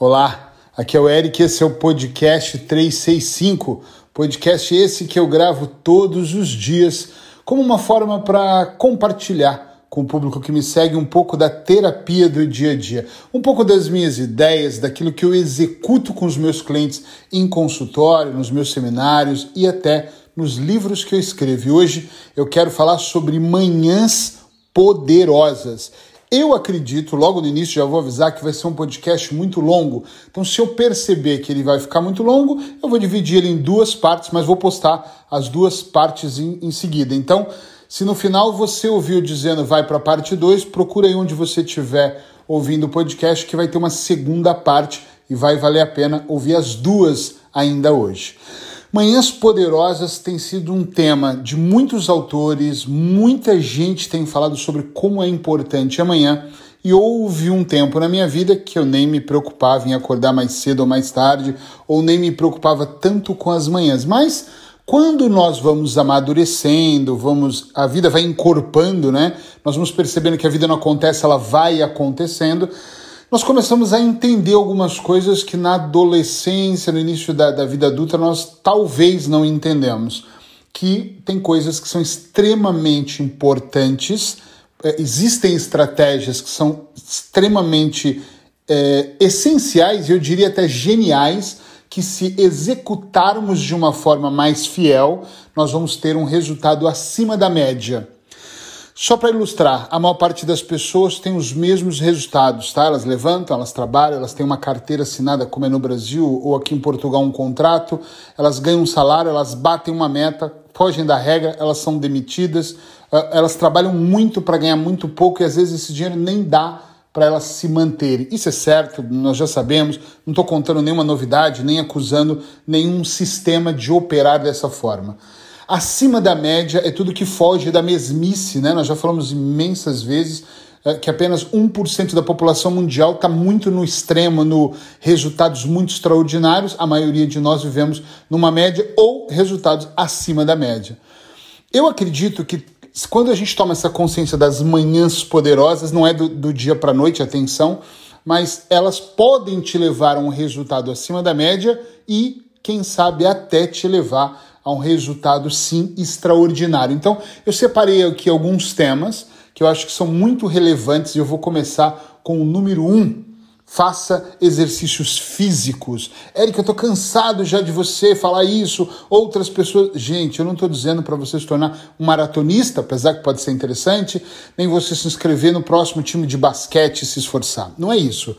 Olá, aqui é o Eric, esse é o podcast 365, podcast esse que eu gravo todos os dias como uma forma para compartilhar com o público que me segue um pouco da terapia do dia a dia, um pouco das minhas ideias, daquilo que eu executo com os meus clientes em consultório, nos meus seminários e até nos livros que eu escrevo. E hoje eu quero falar sobre manhãs poderosas. Eu acredito, logo no início já vou avisar que vai ser um podcast muito longo. Então, se eu perceber que ele vai ficar muito longo, eu vou dividir ele em duas partes, mas vou postar as duas partes em, em seguida. Então, se no final você ouviu dizendo vai para a parte 2, procura aí onde você estiver ouvindo o podcast, que vai ter uma segunda parte e vai valer a pena ouvir as duas ainda hoje. Manhãs Poderosas tem sido um tema de muitos autores, muita gente tem falado sobre como é importante amanhã. E houve um tempo na minha vida que eu nem me preocupava em acordar mais cedo ou mais tarde, ou nem me preocupava tanto com as manhãs. Mas quando nós vamos amadurecendo, vamos, a vida vai encorpando, né? Nós vamos percebendo que a vida não acontece, ela vai acontecendo nós começamos a entender algumas coisas que na adolescência, no início da, da vida adulta, nós talvez não entendemos. Que tem coisas que são extremamente importantes, é, existem estratégias que são extremamente é, essenciais, eu diria até geniais, que se executarmos de uma forma mais fiel, nós vamos ter um resultado acima da média. Só para ilustrar, a maior parte das pessoas tem os mesmos resultados, tá? Elas levantam, elas trabalham, elas têm uma carteira assinada, como é no Brasil ou aqui em Portugal, um contrato, elas ganham um salário, elas batem uma meta, fogem da regra, elas são demitidas, ah, elas trabalham muito para ganhar muito pouco e às vezes esse dinheiro nem dá para elas se manterem. Isso é certo, nós já sabemos, não estou contando nenhuma novidade, nem acusando nenhum sistema de operar dessa forma. Acima da média é tudo que foge da mesmice, né? Nós já falamos imensas vezes é, que apenas 1% da população mundial está muito no extremo, no resultados muito extraordinários. A maioria de nós vivemos numa média ou resultados acima da média. Eu acredito que quando a gente toma essa consciência das manhãs poderosas, não é do, do dia para a noite, atenção, mas elas podem te levar a um resultado acima da média e, quem sabe, até te levar a um resultado sim extraordinário. Então, eu separei aqui alguns temas que eu acho que são muito relevantes e eu vou começar com o número um. Faça exercícios físicos. Érica, eu tô cansado já de você falar isso. Outras pessoas. Gente, eu não estou dizendo para você se tornar um maratonista, apesar que pode ser interessante, nem você se inscrever no próximo time de basquete e se esforçar. Não é isso.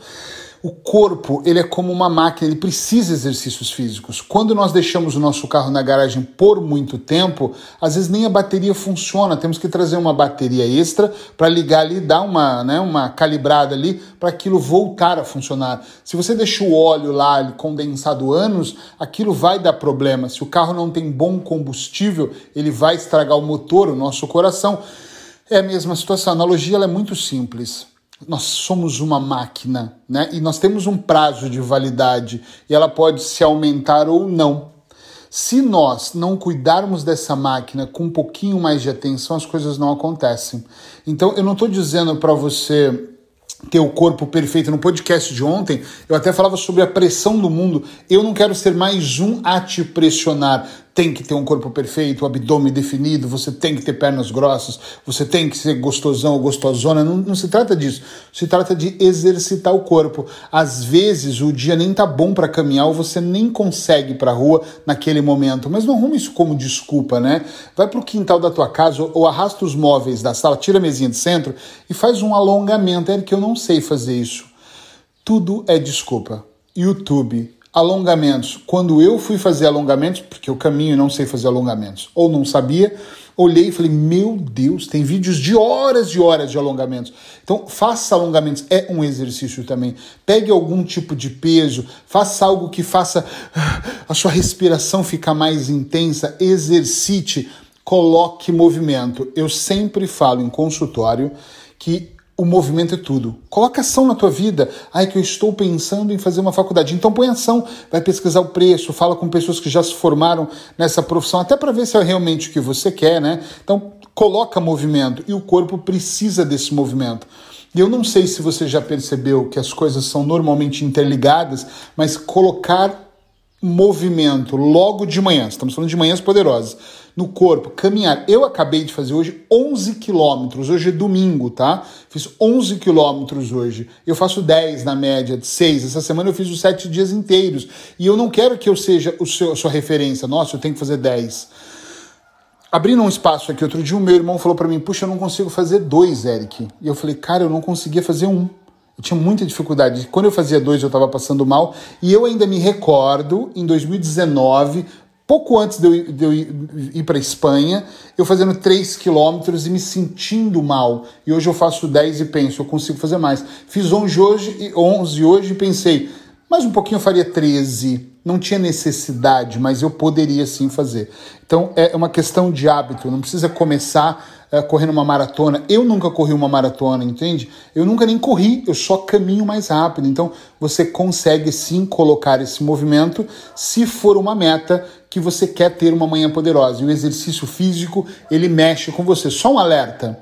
O corpo, ele é como uma máquina, ele precisa de exercícios físicos. Quando nós deixamos o nosso carro na garagem por muito tempo, às vezes nem a bateria funciona. Temos que trazer uma bateria extra para ligar ali, dar uma, né, uma calibrada ali para aquilo voltar a funcionar. Se você deixa o óleo lá condensado anos, aquilo vai dar problema. Se o carro não tem bom combustível, ele vai estragar o motor, o nosso coração. É a mesma situação. A analogia é muito simples nós somos uma máquina, né? E nós temos um prazo de validade e ela pode se aumentar ou não. Se nós não cuidarmos dessa máquina com um pouquinho mais de atenção, as coisas não acontecem. Então, eu não estou dizendo para você ter o corpo perfeito. No podcast de ontem, eu até falava sobre a pressão do mundo. Eu não quero ser mais um a te pressionar tem que ter um corpo perfeito, o abdômen definido, você tem que ter pernas grossas, você tem que ser gostosão ou gostosona. Não, não se trata disso. Se trata de exercitar o corpo. Às vezes o dia nem tá bom para caminhar ou você nem consegue ir pra rua naquele momento. Mas não arruma isso como desculpa, né? Vai pro quintal da tua casa ou arrasta os móveis da sala, tira a mesinha de centro e faz um alongamento. É que eu não sei fazer isso. Tudo é desculpa. YouTube, alongamentos. Quando eu fui fazer alongamentos, porque eu caminho e não sei fazer alongamentos, ou não sabia, olhei e falei: Meu Deus, tem vídeos de horas e horas de alongamentos. Então, faça alongamentos, é um exercício também. Pegue algum tipo de peso, faça algo que faça a sua respiração ficar mais intensa, exercite, coloque movimento. Eu sempre falo em consultório que o movimento é tudo. Coloca ação na tua vida. Ai, que eu estou pensando em fazer uma faculdade. Então põe ação, vai pesquisar o preço, fala com pessoas que já se formaram nessa profissão, até para ver se é realmente o que você quer, né? Então coloca movimento e o corpo precisa desse movimento. E eu não sei se você já percebeu que as coisas são normalmente interligadas, mas colocar movimento logo de manhã, estamos falando de manhãs poderosas, no corpo, caminhar. Eu acabei de fazer hoje 11 quilômetros, hoje é domingo, tá? Fiz 11 quilômetros hoje. Eu faço 10 na média, de 6. Essa semana eu fiz os 7 dias inteiros. E eu não quero que eu seja o seu, a sua referência. Nossa, eu tenho que fazer 10. Abrindo um espaço aqui, outro dia o meu irmão falou para mim, puxa, eu não consigo fazer dois, Eric. E eu falei, cara, eu não conseguia fazer um. Eu tinha muita dificuldade. Quando eu fazia dois, eu estava passando mal. E eu ainda me recordo, em 2019, pouco antes de eu, de eu ir, ir para Espanha, eu fazendo 3 quilômetros e me sentindo mal. E hoje eu faço 10 e penso, eu consigo fazer mais. Fiz 11 hoje, 11 hoje e pensei, mais um pouquinho eu faria 13. Não tinha necessidade, mas eu poderia sim fazer. Então é uma questão de hábito, não precisa começar é, correndo uma maratona. Eu nunca corri uma maratona, entende? Eu nunca nem corri, eu só caminho mais rápido. Então você consegue sim colocar esse movimento se for uma meta que você quer ter uma manhã poderosa. E o exercício físico, ele mexe com você. Só um alerta.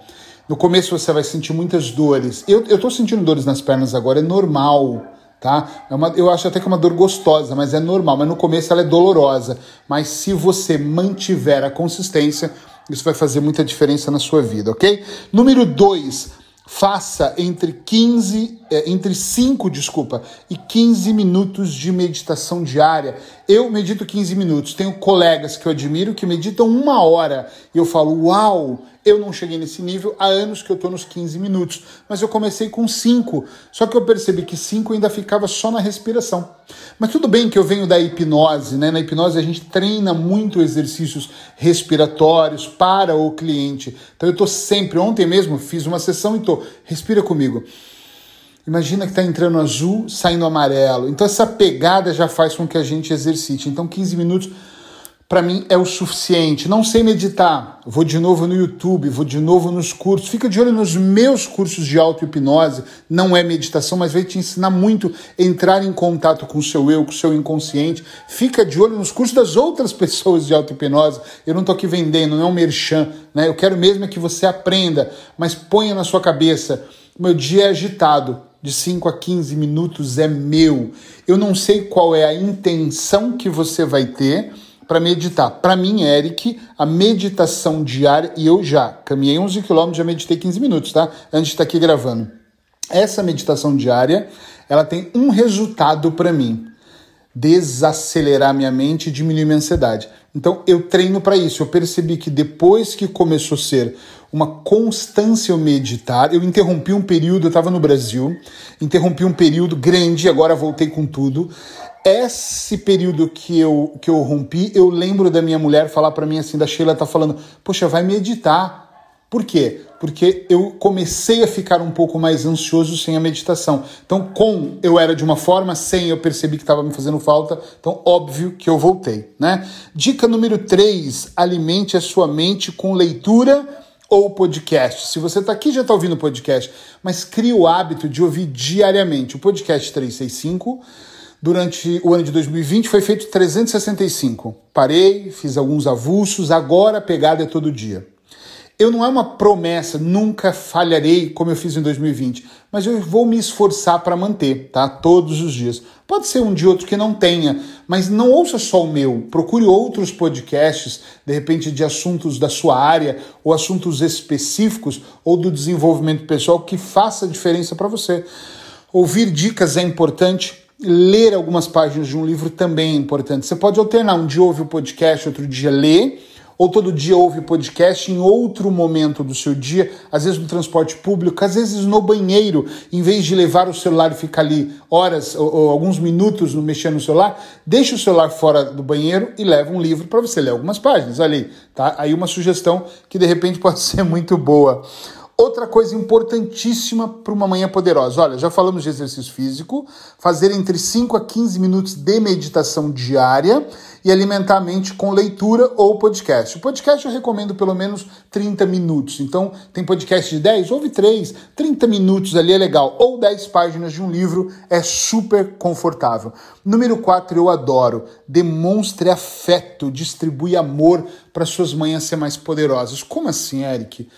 No começo você vai sentir muitas dores. Eu, eu sentindo dores nas pernas agora, é normal tá? É uma, eu acho até que é uma dor gostosa, mas é normal. Mas no começo ela é dolorosa. Mas se você mantiver a consistência, isso vai fazer muita diferença na sua vida, ok? Número 2, faça entre 15, é, entre 5, desculpa, e 15 minutos de meditação diária. Eu medito 15 minutos. Tenho colegas que eu admiro que meditam uma hora. E eu falo, uau, eu não cheguei nesse nível há anos que eu estou nos 15 minutos. Mas eu comecei com 5. Só que eu percebi que 5 ainda ficava só na respiração. Mas tudo bem que eu venho da hipnose, né? Na hipnose a gente treina muito exercícios respiratórios para o cliente. Então eu estou sempre, ontem mesmo fiz uma sessão e estou, respira comigo. Imagina que está entrando azul, saindo amarelo. Então essa pegada já faz com que a gente exercite. Então 15 minutos para mim é o suficiente. Não sei meditar, vou de novo no YouTube, vou de novo nos cursos. Fica de olho nos meus cursos de auto-hipnose. Não é meditação, mas vai te ensinar muito a entrar em contato com o seu eu, com o seu inconsciente. Fica de olho nos cursos das outras pessoas de auto-hipnose. Eu não estou aqui vendendo, não é um merchan. Né? Eu quero mesmo é que você aprenda, mas ponha na sua cabeça. Meu dia é agitado, de 5 a 15 minutos é meu. Eu não sei qual é a intenção que você vai ter para meditar. Para mim, Eric, a meditação diária, e eu já caminhei 11 quilômetros, já meditei 15 minutos, tá? Antes de estar aqui gravando. Essa meditação diária, ela tem um resultado para mim: desacelerar minha mente e diminuir minha ansiedade. Então, eu treino para isso. Eu percebi que depois que começou a ser uma constância eu meditar, eu interrompi um período, eu estava no Brasil, interrompi um período grande, agora voltei com tudo esse período que eu, que eu rompi, eu lembro da minha mulher falar para mim assim, da Sheila tá falando, poxa, vai meditar. Por quê? Porque eu comecei a ficar um pouco mais ansioso sem a meditação. Então, com eu era de uma forma, sem eu percebi que estava me fazendo falta, então óbvio que eu voltei, né? Dica número 3, alimente a sua mente com leitura ou podcast. Se você está aqui já está ouvindo podcast, mas crie o hábito de ouvir diariamente o podcast 365 Durante o ano de 2020 foi feito 365. Parei, fiz alguns avulsos, agora a pegada é todo dia. Eu não é uma promessa, nunca falharei como eu fiz em 2020, mas eu vou me esforçar para manter, tá? Todos os dias. Pode ser um dia outro que não tenha, mas não ouça só o meu. Procure outros podcasts, de repente de assuntos da sua área ou assuntos específicos ou do desenvolvimento pessoal que faça diferença para você. Ouvir dicas é importante, ler algumas páginas de um livro também é importante. Você pode alternar, um dia ouve o podcast, outro dia lê, ou todo dia ouve o podcast em outro momento do seu dia, às vezes no transporte público, às vezes no banheiro, em vez de levar o celular e ficar ali horas ou, ou alguns minutos no mexendo no celular, deixa o celular fora do banheiro e leva um livro para você ler algumas páginas. Aí, tá? Aí uma sugestão que de repente pode ser muito boa. Outra coisa importantíssima para uma manhã poderosa. Olha, já falamos de exercício físico, fazer entre 5 a 15 minutos de meditação diária e alimentar a mente com leitura ou podcast. O podcast eu recomendo pelo menos 30 minutos. Então, tem podcast de 10, ouve 3, 30 minutos ali é legal. Ou 10 páginas de um livro é super confortável. Número 4, eu adoro. Demonstre afeto, distribui amor para suas manhãs ser mais poderosas. Como assim, Eric?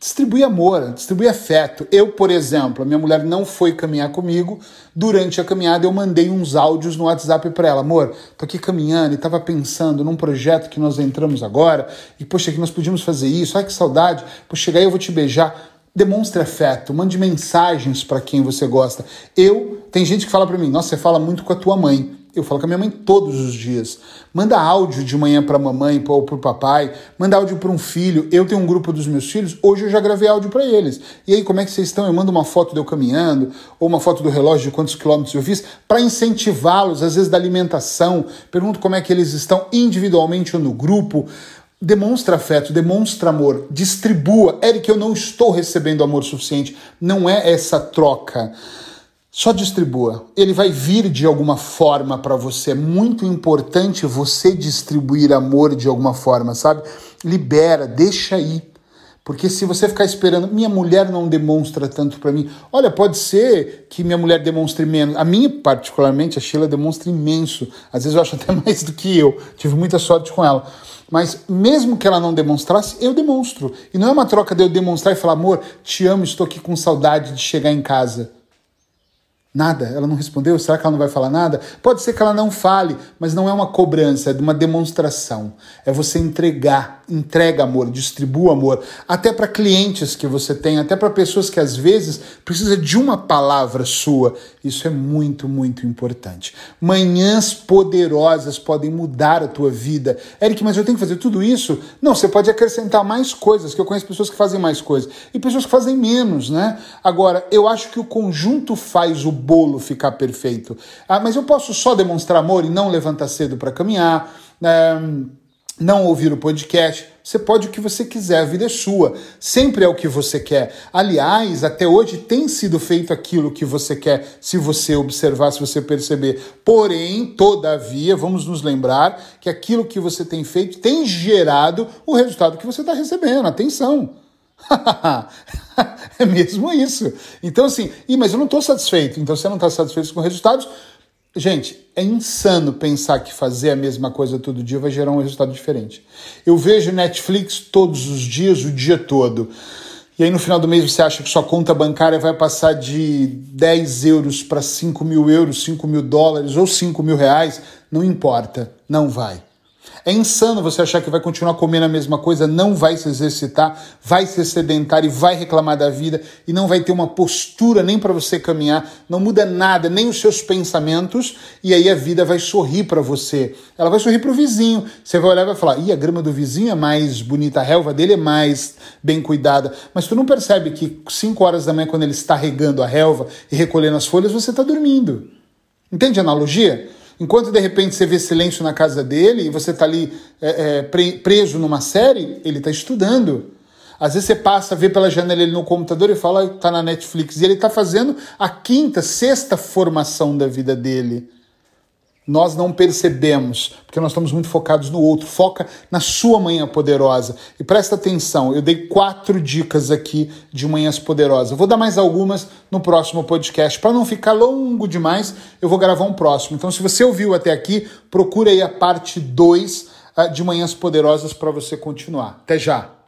Distribui amor, distribui afeto. Eu, por exemplo, a minha mulher não foi caminhar comigo. Durante a caminhada, eu mandei uns áudios no WhatsApp para ela. Amor, tô aqui caminhando e tava pensando num projeto que nós entramos agora. E, poxa, que nós podíamos fazer isso. Ai, que saudade. Poxa, chegar aí eu vou te beijar. Demonstre afeto, mande mensagens para quem você gosta. Eu, tem gente que fala para mim, nossa, você fala muito com a tua mãe. Eu falo com a minha mãe todos os dias. Manda áudio de manhã para a mamãe ou para o papai, manda áudio para um filho. Eu tenho um grupo dos meus filhos, hoje eu já gravei áudio para eles. E aí, como é que vocês estão? Eu mando uma foto de eu caminhando, ou uma foto do relógio de quantos quilômetros eu fiz, para incentivá-los, às vezes da alimentação. Pergunto como é que eles estão individualmente ou no grupo. Demonstra afeto, demonstra amor, distribua. Eric, eu não estou recebendo amor suficiente. Não é essa troca. Só distribua. Ele vai vir de alguma forma para você. É muito importante você distribuir amor de alguma forma, sabe? Libera, deixa aí. Porque se você ficar esperando, minha mulher não demonstra tanto para mim. Olha, pode ser que minha mulher demonstre menos. A minha, particularmente, a Sheila demonstra imenso. Às vezes eu acho até mais do que eu. Tive muita sorte com ela. Mas mesmo que ela não demonstrasse, eu demonstro. E não é uma troca de eu demonstrar e falar, amor, te amo, estou aqui com saudade de chegar em casa. Nada, ela não respondeu. Será que ela não vai falar nada? Pode ser que ela não fale, mas não é uma cobrança, é uma demonstração. É você entregar, entrega amor, distribua amor, até para clientes que você tem, até para pessoas que às vezes precisa de uma palavra sua. Isso é muito, muito importante. Manhãs poderosas podem mudar a tua vida. Eric, mas eu tenho que fazer tudo isso? Não, você pode acrescentar mais coisas, que eu conheço pessoas que fazem mais coisas e pessoas que fazem menos, né? Agora, eu acho que o conjunto faz o bolo ficar perfeito. Ah, mas eu posso só demonstrar amor e não levantar cedo para caminhar, é, não ouvir o podcast. Você pode o que você quiser, a vida é sua. Sempre é o que você quer. Aliás, até hoje tem sido feito aquilo que você quer, se você observar, se você perceber. Porém, todavia, vamos nos lembrar que aquilo que você tem feito tem gerado o resultado que você está recebendo. Atenção! é mesmo isso. Então, assim, mas eu não estou satisfeito. Então, você não está satisfeito com resultados. Gente, é insano pensar que fazer a mesma coisa todo dia vai gerar um resultado diferente. Eu vejo Netflix todos os dias, o dia todo. E aí no final do mês você acha que sua conta bancária vai passar de 10 euros para 5 mil euros, 5 mil dólares ou 5 mil reais. Não importa, não vai. É insano você achar que vai continuar comendo a mesma coisa, não vai se exercitar, vai ser sedentário e vai reclamar da vida e não vai ter uma postura nem para você caminhar, não muda nada, nem os seus pensamentos, e aí a vida vai sorrir para você. Ela vai sorrir para o vizinho. Você vai olhar e vai falar: "Ih, a grama do vizinho é mais bonita, a relva dele é mais bem cuidada". Mas tu não percebe que 5 horas da manhã quando ele está regando a relva e recolhendo as folhas, você está dormindo. Entende a analogia? Enquanto de repente você vê silêncio na casa dele e você está ali é, é, preso numa série, ele está estudando. Às vezes você passa, vê pela janela ele no computador e fala, está na Netflix. E ele está fazendo a quinta, sexta formação da vida dele nós não percebemos, porque nós estamos muito focados no outro. Foca na sua manhã poderosa. E presta atenção, eu dei quatro dicas aqui de manhãs poderosas. Vou dar mais algumas no próximo podcast. Para não ficar longo demais, eu vou gravar um próximo. Então, se você ouviu até aqui, procura aí a parte 2 ah, de manhãs poderosas para você continuar. Até já!